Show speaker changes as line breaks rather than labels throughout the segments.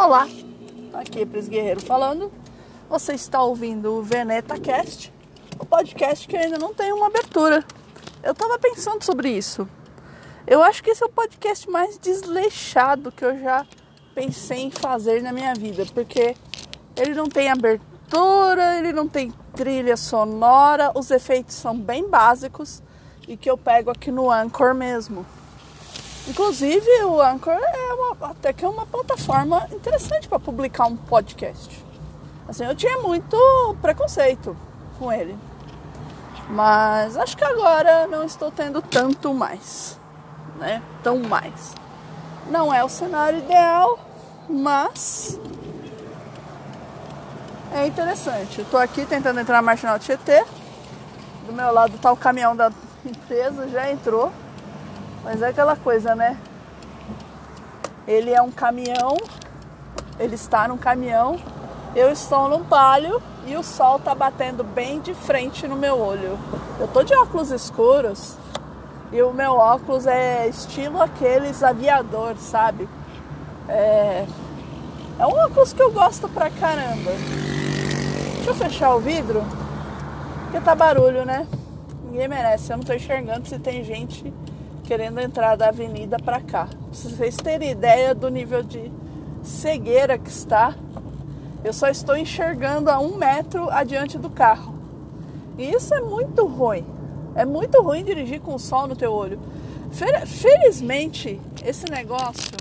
Olá, aqui é Pris Guerreiro falando. Você está ouvindo o Veneta Cast, o podcast que ainda não tem uma abertura. Eu estava pensando sobre isso. Eu acho que esse é o podcast mais desleixado que eu já pensei em fazer na minha vida, porque ele não tem abertura, ele não tem trilha sonora, os efeitos são bem básicos e que eu pego aqui no Anchor mesmo. Inclusive, o Anchor é uma, até que é uma plataforma interessante para publicar um podcast. Assim, eu tinha muito preconceito com ele. Mas acho que agora não estou tendo tanto mais, né? Tão mais. Não é o cenário ideal, mas é interessante. Tô aqui tentando entrar na Marginal Tietê. Do meu lado tá o caminhão da empresa, já entrou. Mas é aquela coisa, né? Ele é um caminhão, ele está num caminhão, eu estou num palio e o sol tá batendo bem de frente no meu olho. Eu tô de óculos escuros e o meu óculos é estilo aqueles aviador, sabe? É, é um óculos que eu gosto pra caramba. Deixa eu fechar o vidro, porque tá barulho, né? Ninguém merece. Eu não tô enxergando se tem gente querendo entrar da avenida para cá. Pra vocês terem ideia do nível de cegueira que está, eu só estou enxergando a um metro adiante do carro. E isso é muito ruim. É muito ruim dirigir com o sol no teu olho. Felizmente, esse negócio.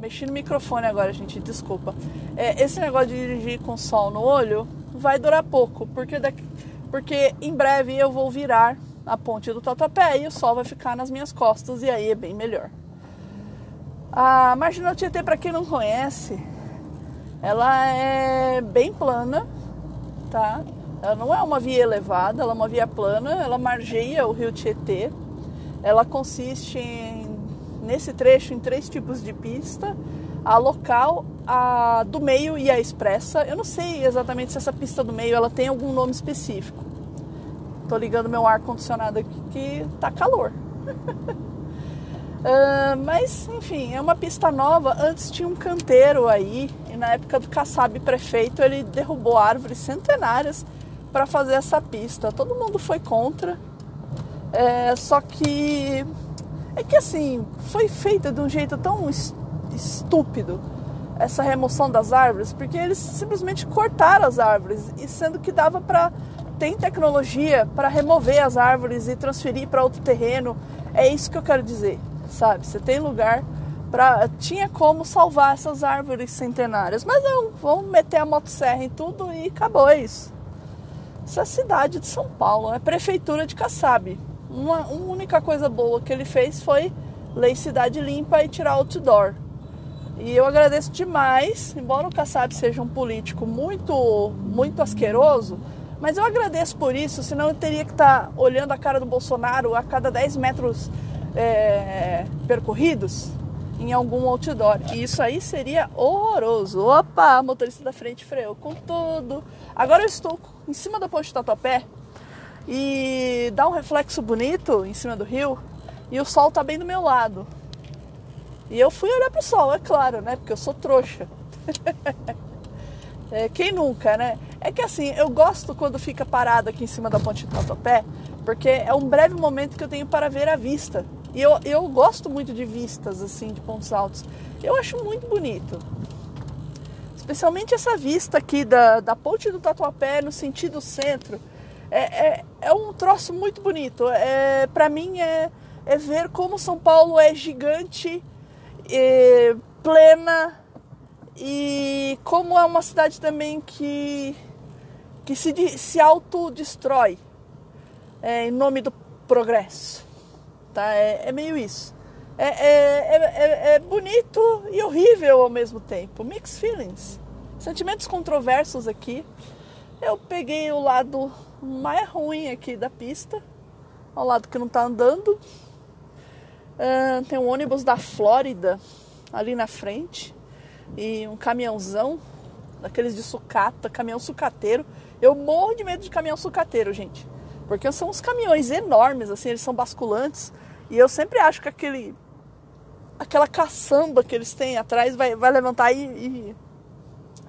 Mexi no microfone agora, gente, desculpa. É, esse negócio de dirigir com sol no olho vai durar pouco, porque, daqui, porque em breve eu vou virar a ponte do Tatuapé e o sol vai ficar nas minhas costas e aí é bem melhor. A Marginal Tietê, para quem não conhece, ela é bem plana, tá? Ela não é uma via elevada, ela é uma via plana, ela margeia o rio Tietê. Ela consiste em, nesse trecho em três tipos de pista: a local, a do meio e a expressa. Eu não sei exatamente se essa pista do meio ela tem algum nome específico. Tô ligando meu ar condicionado aqui que tá calor. uh, mas enfim, é uma pista nova. Antes tinha um canteiro aí e na época do Kassab prefeito ele derrubou árvores centenárias para fazer essa pista. Todo mundo foi contra. É, só que é que assim foi feita de um jeito tão estúpido essa remoção das árvores, porque eles simplesmente cortaram as árvores e sendo que dava para tem tecnologia para remover as árvores e transferir para outro terreno. É isso que eu quero dizer, sabe? Você tem lugar para tinha como salvar essas árvores centenárias, mas não, vamos meter a motosserra em tudo e acabou é isso. Essa é a cidade de São Paulo, é prefeitura de Kassab. Uma, uma única coisa boa que ele fez foi lei cidade limpa e tirar outdoor. E eu agradeço demais, embora o Kassab seja um político muito muito asqueroso, mas eu agradeço por isso, senão eu teria que estar tá olhando a cara do Bolsonaro a cada 10 metros é, percorridos em algum outdoor. E isso aí seria horroroso. Opa, motorista da frente freou com tudo. Agora eu estou em cima da ponte Tatuapé e dá um reflexo bonito em cima do rio e o sol tá bem do meu lado. E eu fui olhar pro sol, é claro, né? Porque eu sou trouxa. É, quem nunca, né? É que assim, eu gosto quando fica parado aqui em cima da ponte do Tatuapé, porque é um breve momento que eu tenho para ver a vista. E eu, eu gosto muito de vistas, assim, de pontos altos. Eu acho muito bonito. Especialmente essa vista aqui da, da ponte do Tatuapé no sentido centro. É, é, é um troço muito bonito. É, para mim é, é ver como São Paulo é gigante, é, plena, e como é uma cidade também que, que se, se autodestrói é, em nome do progresso. Tá? É, é meio isso. É, é, é, é, bonito e horrível ao mesmo tempo. Mixed feelings. Sentimentos controversos aqui. Eu peguei o lado mais ruim aqui da pista, ao lado que não está andando. Uh, tem um ônibus da Flórida ali na frente e um caminhãozão, daqueles de sucata, caminhão sucateiro. Eu morro de medo de caminhão sucateiro, gente. Porque são uns caminhões enormes, assim, eles são basculantes. E eu sempre acho que aquele aquela caçamba que eles têm atrás vai, vai levantar e, e,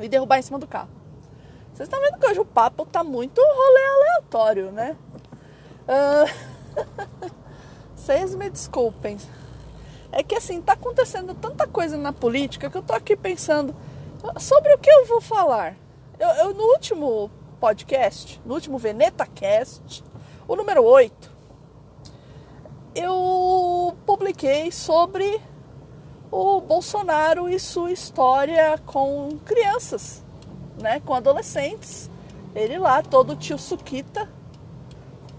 e derrubar em cima do carro. Vocês estão vendo que hoje o papo tá muito rolê aleatório, né? Uh... Vocês me desculpem. É que assim, tá acontecendo tanta coisa na política que eu tô aqui pensando sobre o que eu vou falar. Eu, eu no último podcast, no último Veneta Cast, o número 8, eu publiquei sobre o Bolsonaro e sua história com crianças, né, com adolescentes. Ele lá, todo tio Suquita.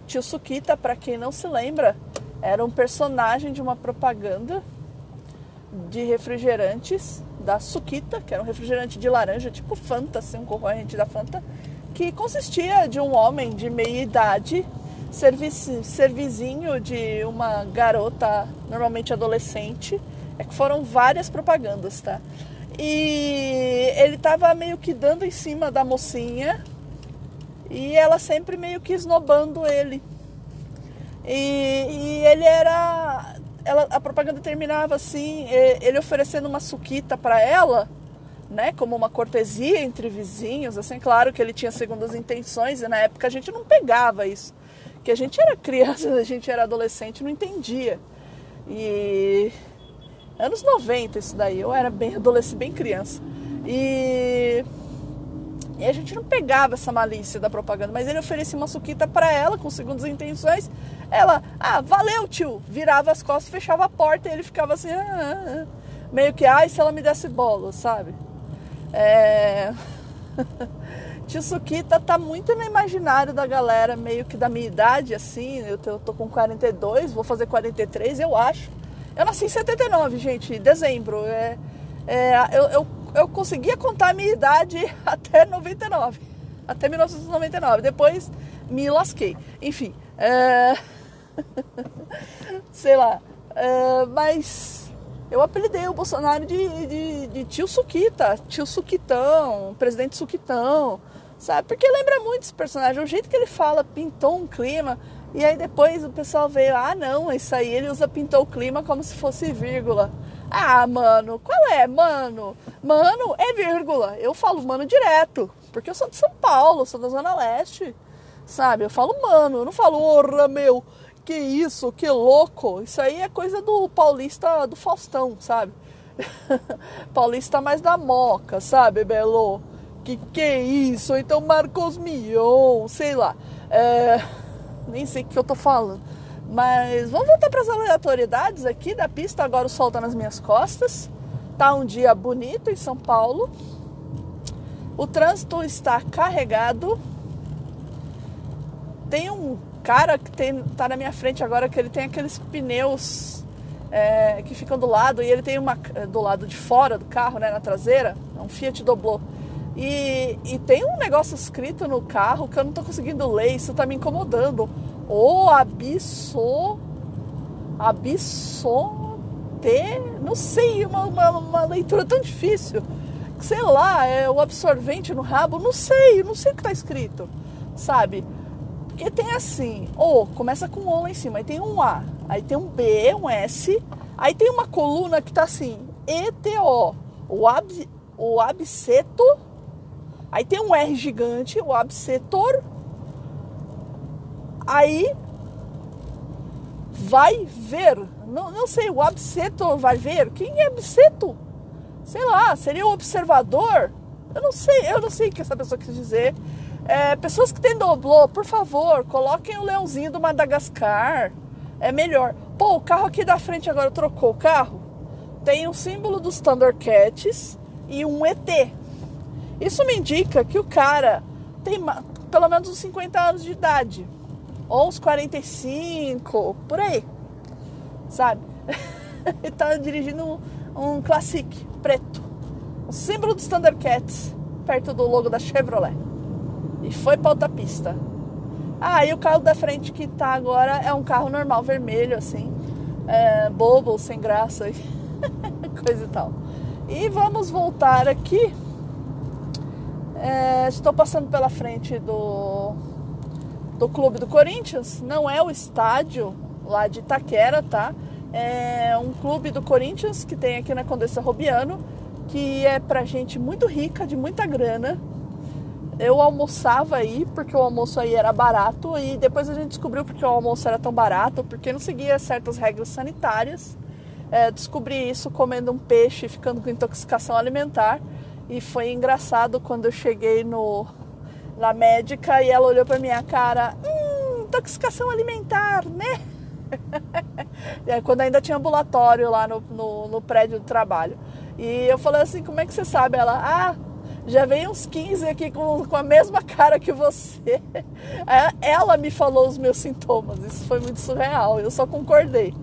Tio Suquita, para quem não se lembra, era um personagem de uma propaganda de refrigerantes da Suquita, que era um refrigerante de laranja, tipo Fanta, assim, um concorrente da Fanta, que consistia de um homem de meia idade, servizinho de uma garota, normalmente adolescente. É que foram várias propagandas, tá? E ele tava meio que dando em cima da mocinha e ela sempre meio que esnobando ele. E, e ele era. Ela, a propaganda terminava assim, ele oferecendo uma suquita para ela né, como uma cortesia entre vizinhos, assim, claro que ele tinha segundas intenções, e na época a gente não pegava isso, que a gente era criança, a gente era adolescente, não entendia. E anos 90 isso daí, eu era bem adolescente, bem criança. E e a gente não pegava essa malícia da propaganda, mas ele oferecia uma suquita para ela com segundas intenções. Ela, ah, valeu, tio. Virava as costas, fechava a porta e ele ficava assim, ah, ah, ah. meio que, ai, se ela me desse bola, sabe? É... Tio Suquita tá muito no imaginário da galera, meio que da minha idade, assim. Eu tô, eu tô com 42, vou fazer 43, eu acho. Eu nasci em 79, gente, dezembro. É, é, eu, eu, eu conseguia contar a minha idade até 99. Até 1999. Depois me lasquei. Enfim. É... Sei lá. É, mas eu apelidei o Bolsonaro de, de, de tio Suquita, tio Suquitão, presidente Suquitão, sabe? Porque lembra muito esse personagem, o jeito que ele fala pintou um clima, e aí depois o pessoal veio, ah não, isso aí ele usa pintou o clima como se fosse vírgula. Ah, mano, qual é, mano? Mano é vírgula. Eu falo mano direto, porque eu sou de São Paulo, sou da Zona Leste, sabe? Eu falo mano, eu não falo orra meu que isso, que louco. Isso aí é coisa do paulista do Faustão, sabe? paulista mais da moca, sabe, Belo? Que que isso? Então Marcos Mion, sei lá. É... Nem sei o que eu tô falando. Mas vamos voltar para as aleatoriedades aqui da pista. Agora o sol tá nas minhas costas. Tá um dia bonito em São Paulo. O trânsito está carregado. Tem um cara que tem, tá na minha frente agora que ele tem aqueles pneus é, que ficam do lado e ele tem uma do lado de fora do carro, né, na traseira, é um Fiat Doblô. E, e tem um negócio escrito no carro que eu não tô conseguindo ler, isso tá me incomodando. O abisso abisso não sei, uma, uma, uma leitura tão difícil. Sei lá, é o absorvente no rabo, não sei, não sei o que tá escrito, sabe? Porque tem assim, O, começa com O lá em cima, aí tem um A, aí tem um B, um S, aí tem uma coluna que tá assim, ETO, o, ab, o abseto, aí tem um R gigante, o absetor, aí vai ver, não, não sei, o absetor vai ver, quem é abseto? Sei lá, seria o observador? Eu não sei, eu não sei o que essa pessoa quis dizer. É, pessoas que têm doblô, por favor, coloquem o leãozinho do Madagascar. É melhor. Pô, o carro aqui da frente agora trocou o carro. Tem o símbolo dos Thundercats e um ET. Isso me indica que o cara tem pelo menos uns 50 anos de idade. Ou uns 45, por aí. Sabe? Ele tá dirigindo um, um Classic preto. O símbolo dos Thundercats, perto do logo da Chevrolet foi para outra pista. E o carro da frente que tá agora é um carro normal, vermelho, assim, é, bobo, sem graça, coisa e tal. E vamos voltar aqui. É, estou passando pela frente do, do Clube do Corinthians, não é o estádio lá de Itaquera, tá? é um clube do Corinthians que tem aqui na Condessa Robiano, que é pra gente muito rica, de muita grana. Eu almoçava aí porque o almoço aí era barato e depois a gente descobriu porque o almoço era tão barato, porque não seguia certas regras sanitárias. É, descobri isso comendo um peixe, ficando com intoxicação alimentar. E foi engraçado quando eu cheguei no, na médica e ela olhou para minha cara, hum, intoxicação alimentar, né? é, quando ainda tinha ambulatório lá no, no, no, prédio do trabalho. E eu falei assim, como é que você sabe? Ela, ah, já vem uns 15 aqui com, com a mesma cara que você. Ela me falou os meus sintomas, isso foi muito surreal, eu só concordei.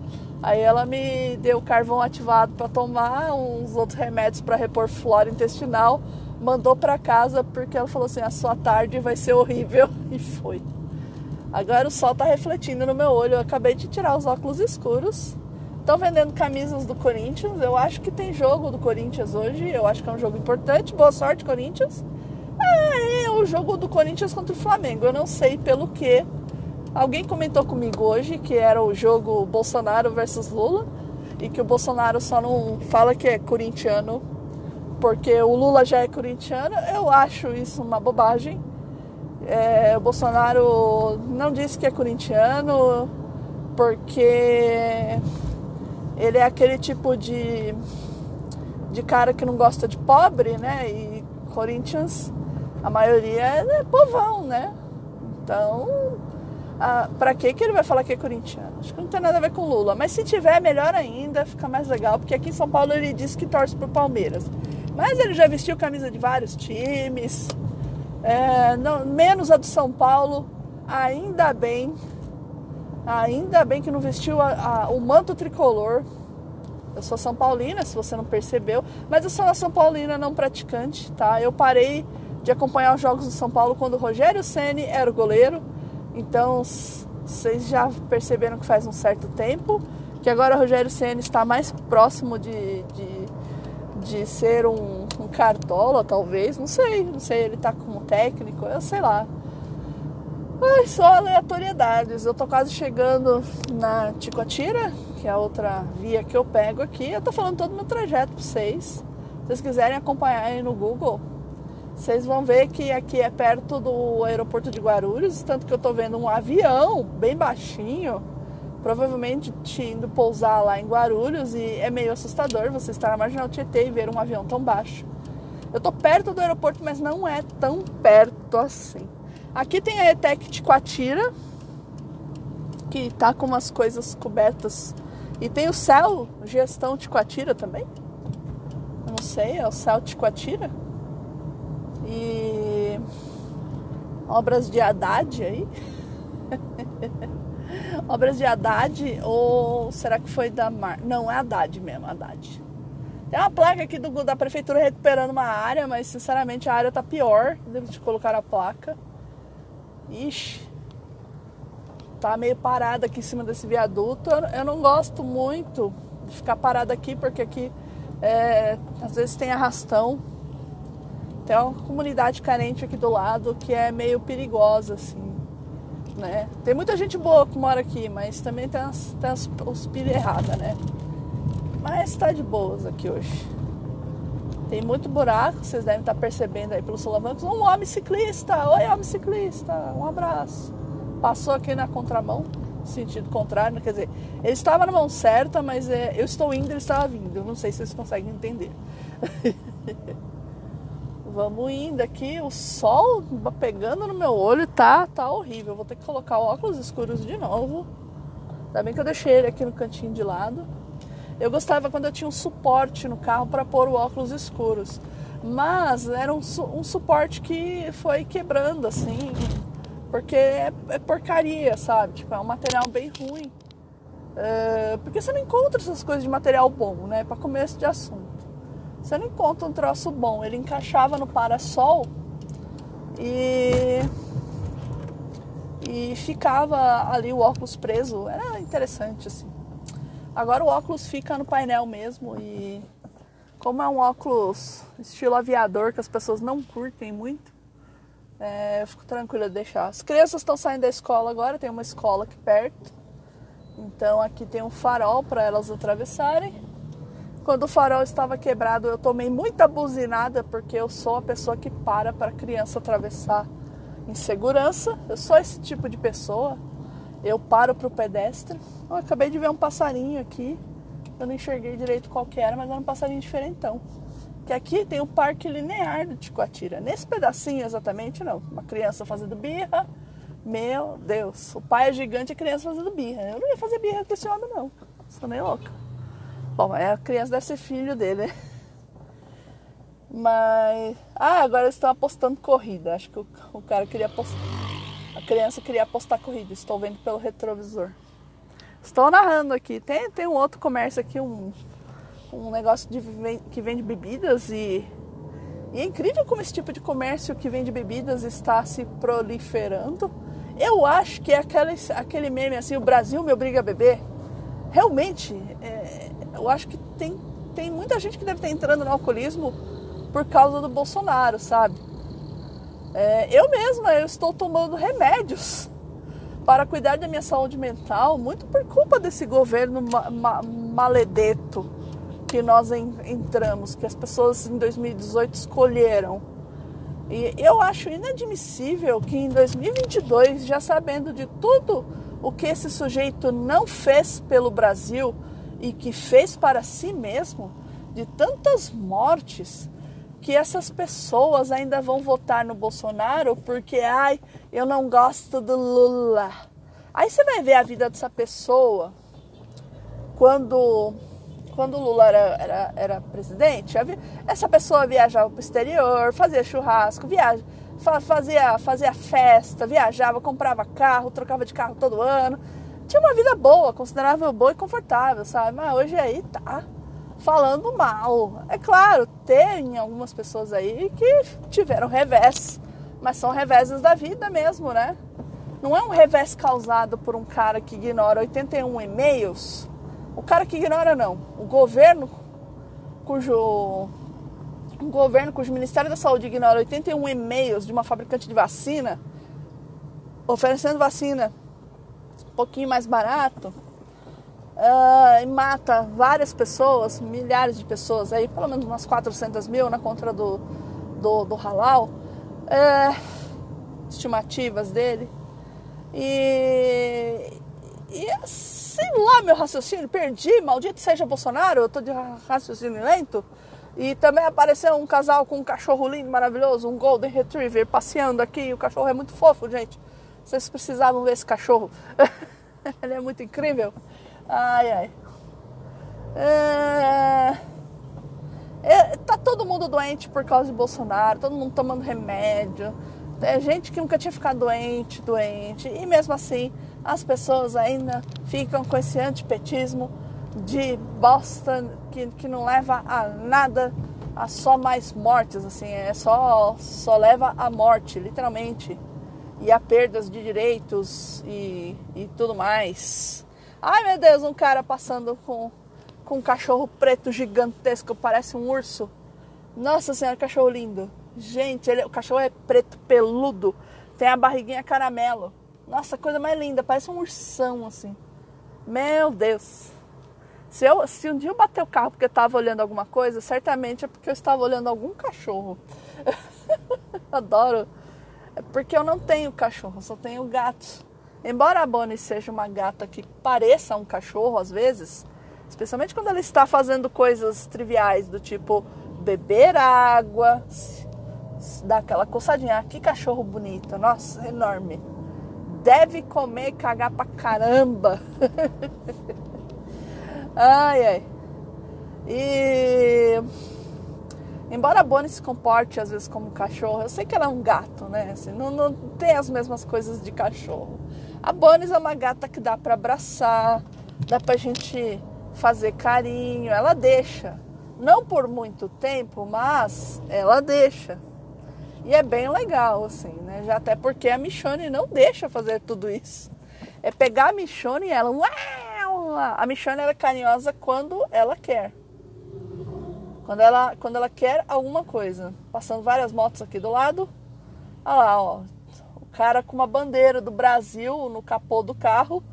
Aí ela me deu carvão ativado para tomar, uns outros remédios para repor flora intestinal, mandou para casa porque ela falou assim: a sua tarde vai ser horrível e foi. Agora o sol tá refletindo no meu olho. Eu acabei de tirar os óculos escuros. Estão vendendo camisas do Corinthians. Eu acho que tem jogo do Corinthians hoje. Eu acho que é um jogo importante. Boa sorte, Corinthians. Ah, é o jogo do Corinthians contra o Flamengo. Eu não sei pelo que. Alguém comentou comigo hoje que era o jogo Bolsonaro versus Lula e que o Bolsonaro só não fala que é corintiano porque o Lula já é corintiano. Eu acho isso uma bobagem. É, o Bolsonaro não disse que é corintiano porque ele é aquele tipo de, de cara que não gosta de pobre, né? E Corinthians, a maioria é povão, né? Então, ah, pra que que ele vai falar que é corintiano? Acho que não tem nada a ver com Lula. Mas se tiver, melhor ainda, fica mais legal, porque aqui em São Paulo ele disse que torce pro Palmeiras. Mas ele já vestiu camisa de vários times, é, não, menos a do São Paulo, ainda bem, ainda bem que não vestiu a, a, o manto tricolor. Eu sou São Paulina, se você não percebeu, mas eu sou uma São Paulina não praticante, tá? Eu parei de acompanhar os jogos do São Paulo quando o Rogério Ceni era o goleiro, então vocês já perceberam que faz um certo tempo que agora o Rogério Ceni está mais próximo de, de, de ser um um cartola, talvez, não sei, não sei, ele tá como técnico, eu sei lá. Ai, só aleatoriedades. Eu tô quase chegando na Ticoatira, que é a outra via que eu pego aqui. Eu tô falando todo o meu trajeto pra vocês. Se vocês quiserem acompanhar aí no Google, vocês vão ver que aqui é perto do aeroporto de Guarulhos, tanto que eu tô vendo um avião bem baixinho provavelmente indo pousar lá em Guarulhos e é meio assustador você estar na Marginal Tietê e ver um avião tão baixo. Eu tô perto do aeroporto, mas não é tão perto assim. Aqui tem a ETEC Ticoatira, que tá com umas coisas cobertas. E tem o Céu Gestão Ticoatira também. Eu não sei, é o Céu Ticoatira. E obras de Haddad aí. Obras de Haddad ou será que foi da Mar... Não, é Haddad mesmo, Haddad. Tem uma placa aqui do, da prefeitura recuperando uma área, mas sinceramente a área tá pior. de colocar a placa. Ixi. Tá meio parada aqui em cima desse viaduto. Eu não gosto muito de ficar parada aqui, porque aqui é, às vezes tem arrastão. Tem uma comunidade carente aqui do lado que é meio perigosa, assim né? Tem muita gente boa que mora aqui, mas também tem as, tem as, os pilhas erradas, né? Mas tá de boas aqui hoje. Tem muito buraco, vocês devem estar percebendo aí pelos solavancos. Um homem ciclista! Oi, homem ciclista! Um abraço. Passou aqui na contramão, sentido contrário, quer dizer, ele estava na mão certa, mas é, eu estou indo, ele estava vindo. Não sei se vocês conseguem entender. Vamos indo aqui, o sol pegando no meu olho, tá, tá horrível. Vou ter que colocar óculos escuros de novo. Ainda bem que eu deixei ele aqui no cantinho de lado. Eu gostava quando eu tinha um suporte no carro para pôr o óculos escuros. Mas era um, um, suporte que foi quebrando, assim. Porque é, é, porcaria, sabe? Tipo, é um material bem ruim. É, porque você não encontra essas coisas de material bom, né? Para começo de assunto. Você não encontra um troço bom. Ele encaixava no parasol e e ficava ali o óculos preso. Era interessante assim. Agora o óculos fica no painel mesmo e como é um óculos estilo aviador que as pessoas não curtem muito, é, eu fico tranquila de deixar. As crianças estão saindo da escola agora, tem uma escola aqui perto. Então aqui tem um farol para elas atravessarem. Quando o farol estava quebrado, eu tomei muita buzinada porque eu sou a pessoa que para para criança atravessar em segurança. Eu sou esse tipo de pessoa. Eu paro para o pedestre. Eu acabei de ver um passarinho aqui. Eu não enxerguei direito qual que era, mas era um passarinho diferentão. Que aqui tem o um parque linear do Ticoatira. Nesse pedacinho exatamente, não. Uma criança fazendo birra. Meu Deus, o pai é gigante e a criança fazendo birra. Eu não ia fazer birra com esse homem, não. Sou nem louca. Bom, a criança deve ser filho dele, né? Mas. Ah, agora eles estão apostando corrida. Acho que o, o cara queria apostar. A criança queria apostar corrida. Estou vendo pelo retrovisor. Estou narrando aqui. Tem, tem um outro comércio aqui, um, um negócio de, que vende bebidas e, e é incrível como esse tipo de comércio que vende bebidas está se proliferando. Eu acho que é aquele, aquele meme assim, o Brasil me obriga a beber. Realmente, é, eu acho que tem, tem muita gente que deve estar entrando no alcoolismo por causa do Bolsonaro, sabe? É, eu mesma, eu estou tomando remédios para cuidar da minha saúde mental, muito por culpa desse governo ma ma maledeto que nós entramos, que as pessoas em 2018 escolheram. E eu acho inadmissível que em 2022, já sabendo de tudo o que esse sujeito não fez pelo Brasil e que fez para si mesmo, de tantas mortes, que essas pessoas ainda vão votar no Bolsonaro porque, ai, eu não gosto do Lula. Aí você vai ver a vida dessa pessoa quando, quando o Lula era, era, era presidente. Essa pessoa viajava para o exterior, fazia churrasco, viaja, fazia, fazia festa, viajava, comprava carro, trocava de carro todo ano. Tinha uma vida boa, considerável boa e confortável, sabe? Mas hoje aí tá falando mal. É claro, tem algumas pessoas aí que tiveram revés, mas são reveses da vida mesmo, né? Não é um revés causado por um cara que ignora 81 e-mails. O cara que ignora não, o governo cujo o governo cujo Ministério da Saúde ignora 81 e-mails de uma fabricante de vacina oferecendo vacina um pouquinho mais barato uh, e mata várias pessoas, milhares de pessoas, aí pelo menos umas 400 mil na contra do, do, do halal, uh, estimativas dele. E, e sei lá meu raciocínio, perdi, maldito seja Bolsonaro, eu tô de raciocínio lento. E também apareceu um casal com um cachorro lindo, maravilhoso, um Golden Retriever passeando aqui. O cachorro é muito fofo, gente. Vocês precisavam ver esse cachorro. Ele é muito incrível. Ai, ai. É... É, tá todo mundo doente por causa de Bolsonaro, todo mundo tomando remédio. É gente que nunca tinha ficado doente, doente. E mesmo assim, as pessoas ainda ficam com esse antipetismo de bosta que, que não leva a nada, a só mais mortes, assim, é só, só leva a morte, literalmente. E a perdas de direitos e, e tudo mais. Ai meu Deus, um cara passando com, com um cachorro preto gigantesco, parece um urso. Nossa senhora, cachorro lindo. Gente, ele, o cachorro é preto peludo, tem a barriguinha caramelo. Nossa, coisa mais linda, parece um ursão assim. Meu Deus. Se, eu, se um dia eu bater o carro porque eu estava olhando alguma coisa, certamente é porque eu estava olhando algum cachorro. Adoro. É porque eu não tenho cachorro, só tenho gato. Embora a Bonnie seja uma gata que pareça um cachorro às vezes, especialmente quando ela está fazendo coisas triviais do tipo beber água, dar aquela coçadinha. Ah, que cachorro bonito, nossa, enorme. Deve comer e cagar pra caramba. ai, ai. E embora a Bonnie se comporte às vezes como cachorro, eu sei que ela é um gato, né? Assim, não, não tem as mesmas coisas de cachorro. A Bonis é uma gata que dá para abraçar, dá pra gente fazer carinho, ela deixa. Não por muito tempo, mas ela deixa. E é bem legal, assim, né? Já até porque a Michone não deixa fazer tudo isso. É pegar a Michone e ela. A Michone é carinhosa quando ela quer. Quando ela, quando ela quer alguma coisa. Passando várias motos aqui do lado. Olha lá, ó cara com uma bandeira do Brasil no capô do carro,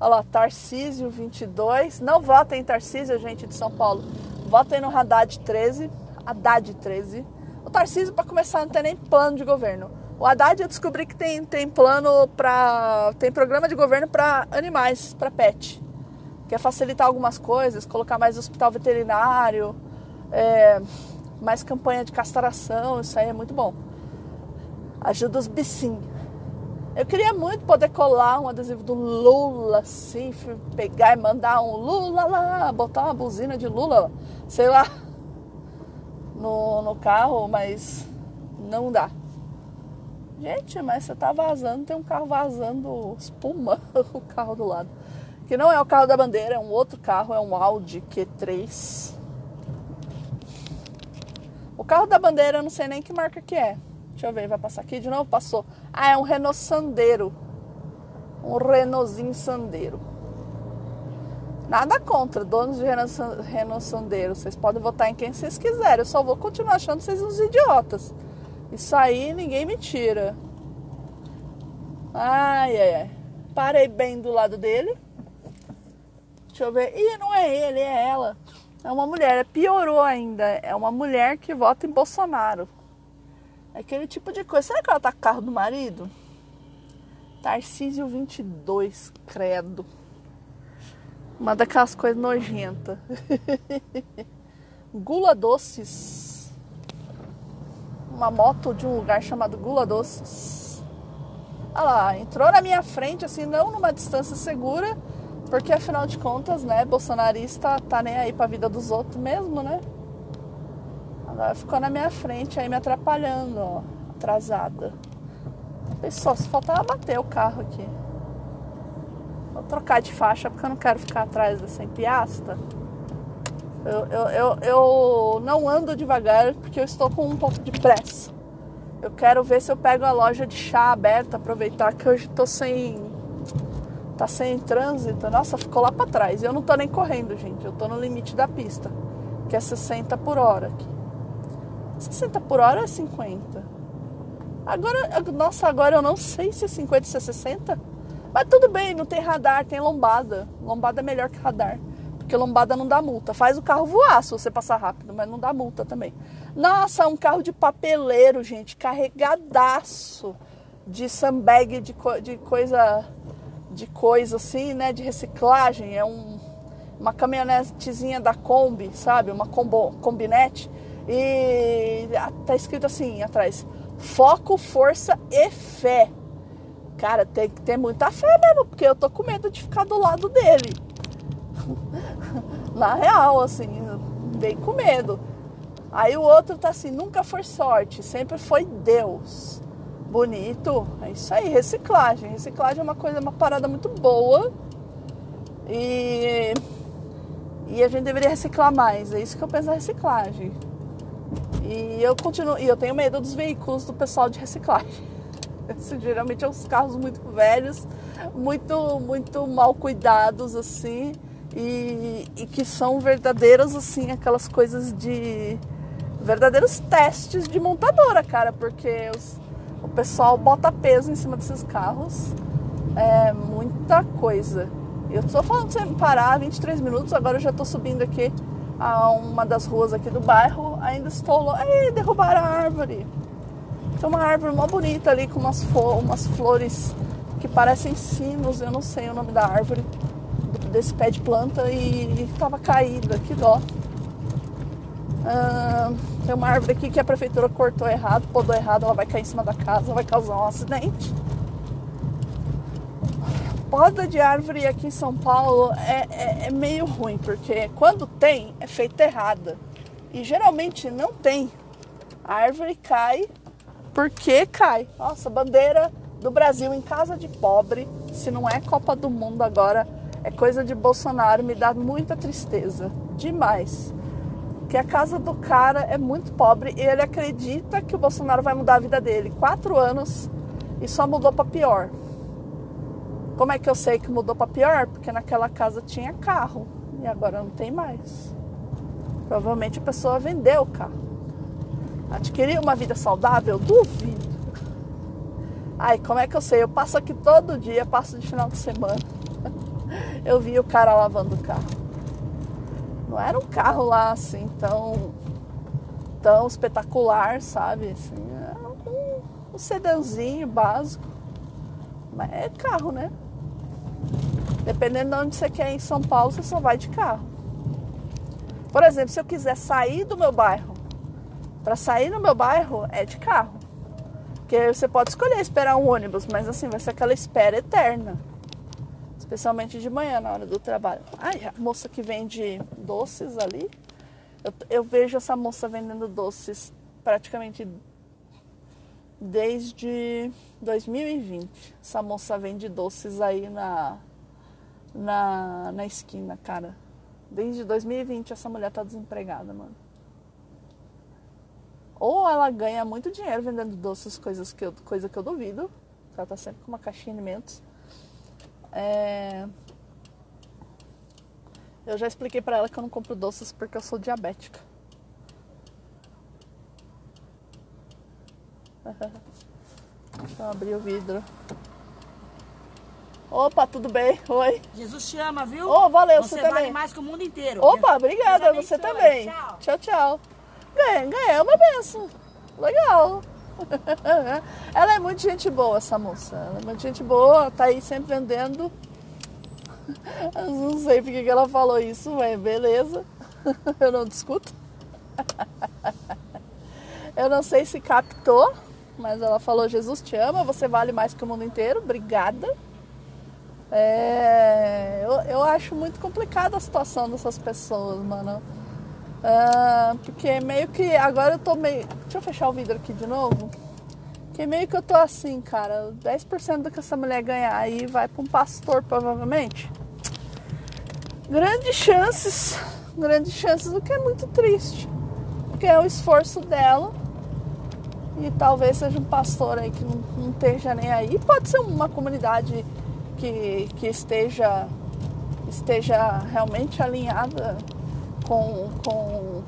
Olha lá, Tarcísio 22. Não votem em Tarcísio, gente de São Paulo. Votem no Haddad 13. Haddad 13. O Tarcísio, para começar, não tem nem plano de governo. O Haddad eu descobri que tem, tem plano para. tem programa de governo para animais, para pet. Quer facilitar algumas coisas, colocar mais hospital veterinário, é, mais campanha de castração, isso aí é muito bom. Ajuda os bichinhos. Eu queria muito poder colar um adesivo do Lula, assim, pegar e mandar um Lula lá, botar uma buzina de Lula, sei lá, no, no carro, mas não dá. Gente, mas você tá vazando, tem um carro vazando espuma, o carro do lado. Que não é o carro da bandeira, é um outro carro, é um Audi Q3. O carro da bandeira eu não sei nem que marca que é. Deixa eu ver, vai passar aqui de novo? Passou. Ah, é um Renault Sandero. Um Renaultzinho Sandero. Nada contra, donos de Renault Sandero. Vocês podem votar em quem vocês quiserem. Eu só vou continuar achando vocês uns idiotas. Isso aí ninguém me tira. Ai, ai, ai. Parei bem do lado dele. Deixa eu ver. Ih, não é ele, é ela. É uma mulher. Piorou ainda. É uma mulher que vota em Bolsonaro. Aquele tipo de coisa. Será que ela tá com o carro do marido? Tarcísio 22, credo. Uma daquelas coisas nojentas. Gula Doces. Uma moto de um lugar chamado Gula Doces. Olha lá, entrou na minha frente, assim, não numa distância segura, porque afinal de contas, né, bolsonarista tá nem aí pra vida dos outros mesmo, né? Agora ficou na minha frente aí me atrapalhando, ó, atrasada. Pessoal, se faltava bater o carro aqui. Vou trocar de faixa porque eu não quero ficar atrás dessa empiasta. Eu, eu, eu, eu não ando devagar porque eu estou com um pouco de pressa. Eu quero ver se eu pego a loja de chá aberta, aproveitar que hoje tô sem. tá sem trânsito. Nossa, ficou lá para trás. Eu não tô nem correndo, gente. Eu tô no limite da pista, que é 60 por hora aqui. 60 por hora é 50. Agora, nossa, agora eu não sei se é 50 ou se é 60. Mas tudo bem, não tem radar, tem lombada. Lombada é melhor que radar. Porque lombada não dá multa. Faz o carro voar se você passar rápido, mas não dá multa também. Nossa, um carro de papeleiro, gente, carregadaço de sandbag, de, co de coisa de coisa assim, né, de reciclagem. É um, uma caminhonetezinha da Kombi, sabe? Uma combo, combinete e tá escrito assim atrás: foco, força e fé. Cara, tem que ter muita fé mesmo, porque eu tô com medo de ficar do lado dele. Na real, assim, bem com medo. Aí o outro tá assim: nunca foi sorte, sempre foi Deus. Bonito, é isso aí, reciclagem. Reciclagem é uma coisa, uma parada muito boa. E, e a gente deveria reciclar mais. É isso que eu penso da reciclagem. E eu continuo, e eu tenho medo dos veículos do pessoal de reciclagem. geralmente são os carros muito velhos, muito muito mal cuidados assim, e, e que são verdadeiros assim aquelas coisas de verdadeiros testes de montadora, cara, porque os, o pessoal bota peso em cima desses carros. É muita coisa. Eu tô falando pra você parar 23 minutos, agora eu já tô subindo aqui a uma das ruas aqui do bairro, ainda estou lá. Ei, derrubaram a árvore. Tem uma árvore mó bonita ali com umas, umas flores que parecem sinos, eu não sei o nome da árvore, desse pé de planta e estava caída, que dó. Ah, tem uma árvore aqui que a prefeitura cortou errado, podou errado, ela vai cair em cima da casa, vai causar um acidente poda de árvore aqui em São Paulo é, é, é, meio ruim, porque quando tem, é feita errada. E geralmente não tem. A árvore cai porque cai. Nossa, bandeira do Brasil em casa de pobre, se não é Copa do Mundo agora, é coisa de Bolsonaro, me dá muita tristeza. Demais. Que a casa do cara é muito pobre e ele acredita que o Bolsonaro vai mudar a vida dele. Quatro anos e só mudou para pior. Como é que eu sei que mudou para pior? Porque naquela casa tinha carro e agora não tem mais. Provavelmente a pessoa vendeu o carro. Adquiriu uma vida saudável? Duvido. Ai, como é que eu sei? Eu passo aqui todo dia, passo de final de semana. eu vi o cara lavando o carro. Não era um carro lá assim tão, tão espetacular, sabe? Assim, era um, um sedanzinho básico. Mas é carro, né? Dependendo de onde você quer em São Paulo, você só vai de carro. Por exemplo, se eu quiser sair do meu bairro, para sair no meu bairro é de carro. Porque você pode escolher esperar um ônibus, mas assim, vai ser aquela espera eterna. Especialmente de manhã, na hora do trabalho. Ai, a moça que vende doces ali. Eu, eu vejo essa moça vendendo doces praticamente desde 2020. Essa moça vende doces aí na, na, na esquina, cara. Desde 2020 essa mulher tá desempregada, mano. Ou ela ganha muito dinheiro vendendo doces, coisas que eu, coisa que eu duvido. Ela tá sempre com uma caixinha de alimentos. É... Eu já expliquei para ela que eu não compro doces porque eu sou diabética. Deixa eu abrir o vidro. Opa, tudo bem? Oi.
Jesus te ama, viu?
Oh, valeu,
você,
você
vale
também.
mais que o mundo inteiro.
Opa, obrigada, você também.
Tchau.
tchau, tchau. Ganhei, ganhei uma benção. Legal. Ela é muito gente boa, essa moça. Ela é muito gente boa, tá aí sempre vendendo. Eu não sei porque que ela falou isso, mas beleza. Eu não discuto. Eu não sei se captou, mas ela falou: Jesus te ama, você vale mais que o mundo inteiro. Obrigada. É, eu, eu acho muito complicada a situação dessas pessoas, mano. Ah, porque meio que agora eu tô meio. Deixa eu fechar o vidro aqui de novo. Porque meio que eu tô assim, cara. 10% do que essa mulher ganhar aí vai pra um pastor, provavelmente. Grandes chances. Grandes chances, o que é muito triste. Porque é o esforço dela. E talvez seja um pastor aí que não, não esteja nem aí. Pode ser uma comunidade que, que esteja, esteja realmente alinhada com, com,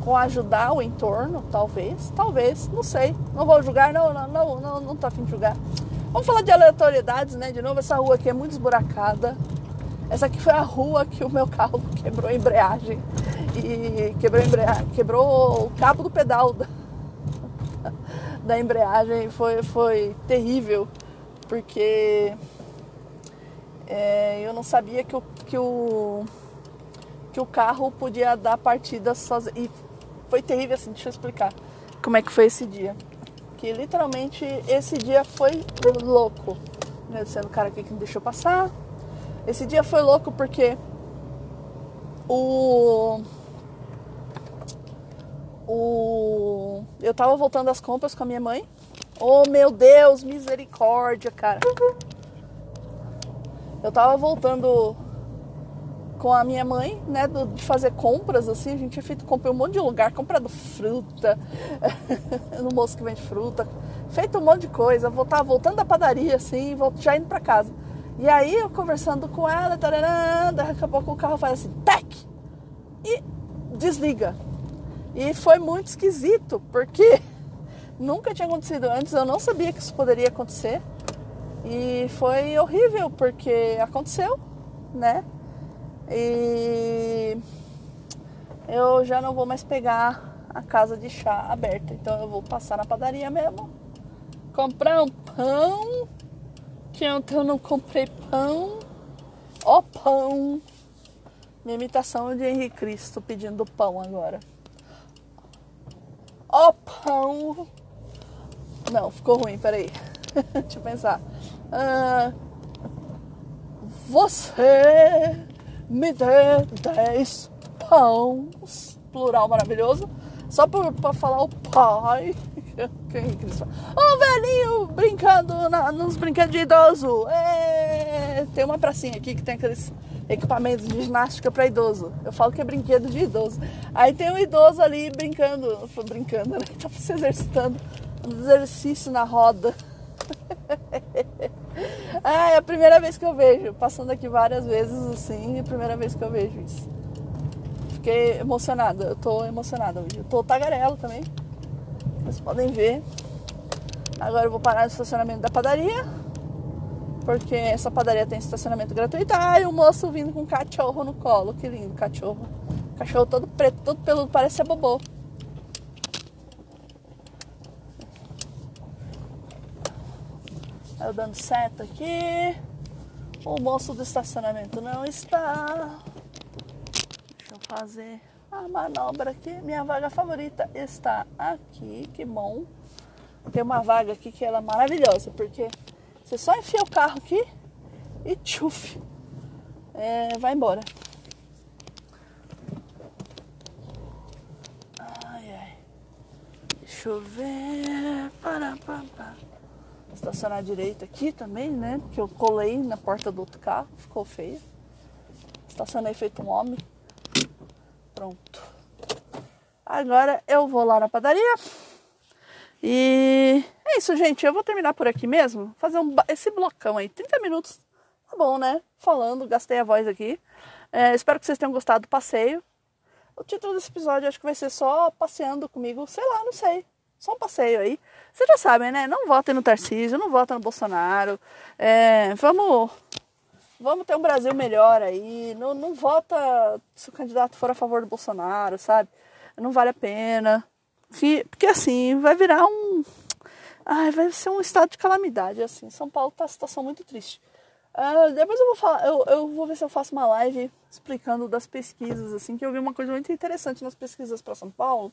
com ajudar o entorno, talvez, talvez, não sei. Não vou julgar, não, não, não, não, não tô afim de julgar. Vamos falar de aleatoriedades, né? De novo, essa rua aqui é muito esburacada. Essa aqui foi a rua que o meu carro quebrou a embreagem. E quebrou, embreagem, quebrou o cabo do pedal da, da embreagem. Foi, foi terrível, porque é, eu não sabia que o, que o que o carro podia dar partida sozinho. E foi terrível assim, deixa eu explicar como é que foi esse dia. Que literalmente esse dia foi louco. Né? Sendo o cara aqui que me deixou passar. Esse dia foi louco porque o. O. Eu tava voltando às compras com a minha mãe. Oh meu Deus, misericórdia, cara. Eu tava voltando com a minha mãe, né, do, de fazer compras, assim, a gente tinha feito compra em um monte de lugar, comprado fruta, no moço que vende fruta, feito um monte de coisa, tava voltando da padaria, assim, já indo para casa. E aí eu conversando com ela, tarará, daqui a pouco o carro faz assim, tec! E desliga. E foi muito esquisito, porque nunca tinha acontecido antes, eu não sabia que isso poderia acontecer. E foi horrível, porque aconteceu, né? E eu já não vou mais pegar a casa de chá aberta. Então eu vou passar na padaria mesmo, comprar um pão, que ontem eu não comprei pão. Ó pão! Minha imitação de Henrique Cristo pedindo pão agora. Ó pão! Não, ficou ruim, peraí. Deixa eu pensar. Ah, você me dê 10 pães, plural maravilhoso, só para falar o pai. Quem que eles falam? Um velhinho brincando na, nos brinquedos de idoso. É, tem uma pracinha aqui que tem aqueles equipamentos de ginástica para idoso. Eu falo que é brinquedo de idoso. Aí tem um idoso ali brincando, brincando, né? Tá se exercitando, exercício na roda. ah, é a primeira vez que eu vejo. Passando aqui várias vezes assim, é a primeira vez que eu vejo isso. Fiquei emocionada, eu tô emocionada hoje. Eu tô tagarelo também. Vocês podem ver. Agora eu vou parar no estacionamento da padaria. Porque essa padaria tem estacionamento gratuito. Ai, o moço vindo com um cachorro no colo. Que lindo, cachorro. Cachorro todo preto, todo peludo, parece ser bobô. Eu dando seta aqui. O moço do estacionamento não está. Deixa eu fazer a manobra aqui. Minha vaga favorita está aqui. Que bom. Tem uma vaga aqui que ela é maravilhosa, porque você só enfia o carro aqui e tchuf. É, vai embora. Ai, ai. Deixa eu ver. Para, para, para estacionar à direita aqui também, né? Porque eu colei na porta do outro carro, ficou feio. Estacionei feito um homem. Pronto. Agora eu vou lá na padaria. E é isso, gente. Eu vou terminar por aqui mesmo. Fazer um, esse blocão aí. 30 minutos. Tá bom, né? Falando, gastei a voz aqui. É, espero que vocês tenham gostado do passeio. O título desse episódio acho que vai ser só passeando comigo. Sei lá, não sei. Só um passeio aí. Vocês já sabem, né? Não votem no Tarcísio, não votem no Bolsonaro. É, vamos, vamos ter um Brasil melhor aí. Não, não vota se o candidato for a favor do Bolsonaro, sabe? Não vale a pena. Que, porque assim, vai virar um. Ai, vai ser um estado de calamidade, assim. São Paulo tá uma situação muito triste. Uh, depois eu vou falar, eu, eu vou ver se eu faço uma live explicando das pesquisas, assim, que eu vi uma coisa muito interessante nas pesquisas para São Paulo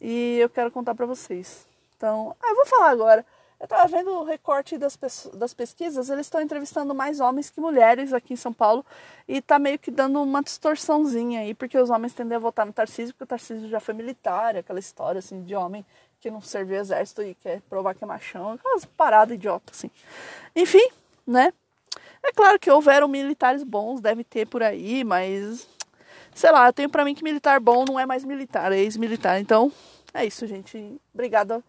e eu quero contar para vocês. Então, ah, eu vou falar agora. Eu estava vendo o recorte das, das pesquisas, eles estão entrevistando mais homens que mulheres aqui em São Paulo e tá meio que dando uma distorçãozinha aí, porque os homens tendem a votar no Tarcísio, porque o Tarcísio já foi militar, aquela história assim de homem que não serviu exército e quer provar que é machão, aquelas paradas idiotas assim. Enfim, né? É claro que houveram militares bons, deve ter por aí, mas sei lá, eu tenho para mim que militar bom não é mais militar, é ex-militar. Então, é isso, gente. Obrigada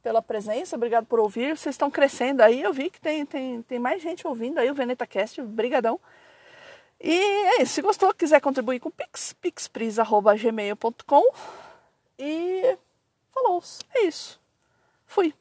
pela presença, obrigado por ouvir. Vocês estão crescendo aí, eu vi que tem, tem, tem mais gente ouvindo aí o VenetaCast, brigadão. E é isso, se gostou, quiser contribuir com Pix, pixpris.gmail.com e falou, é isso. Fui.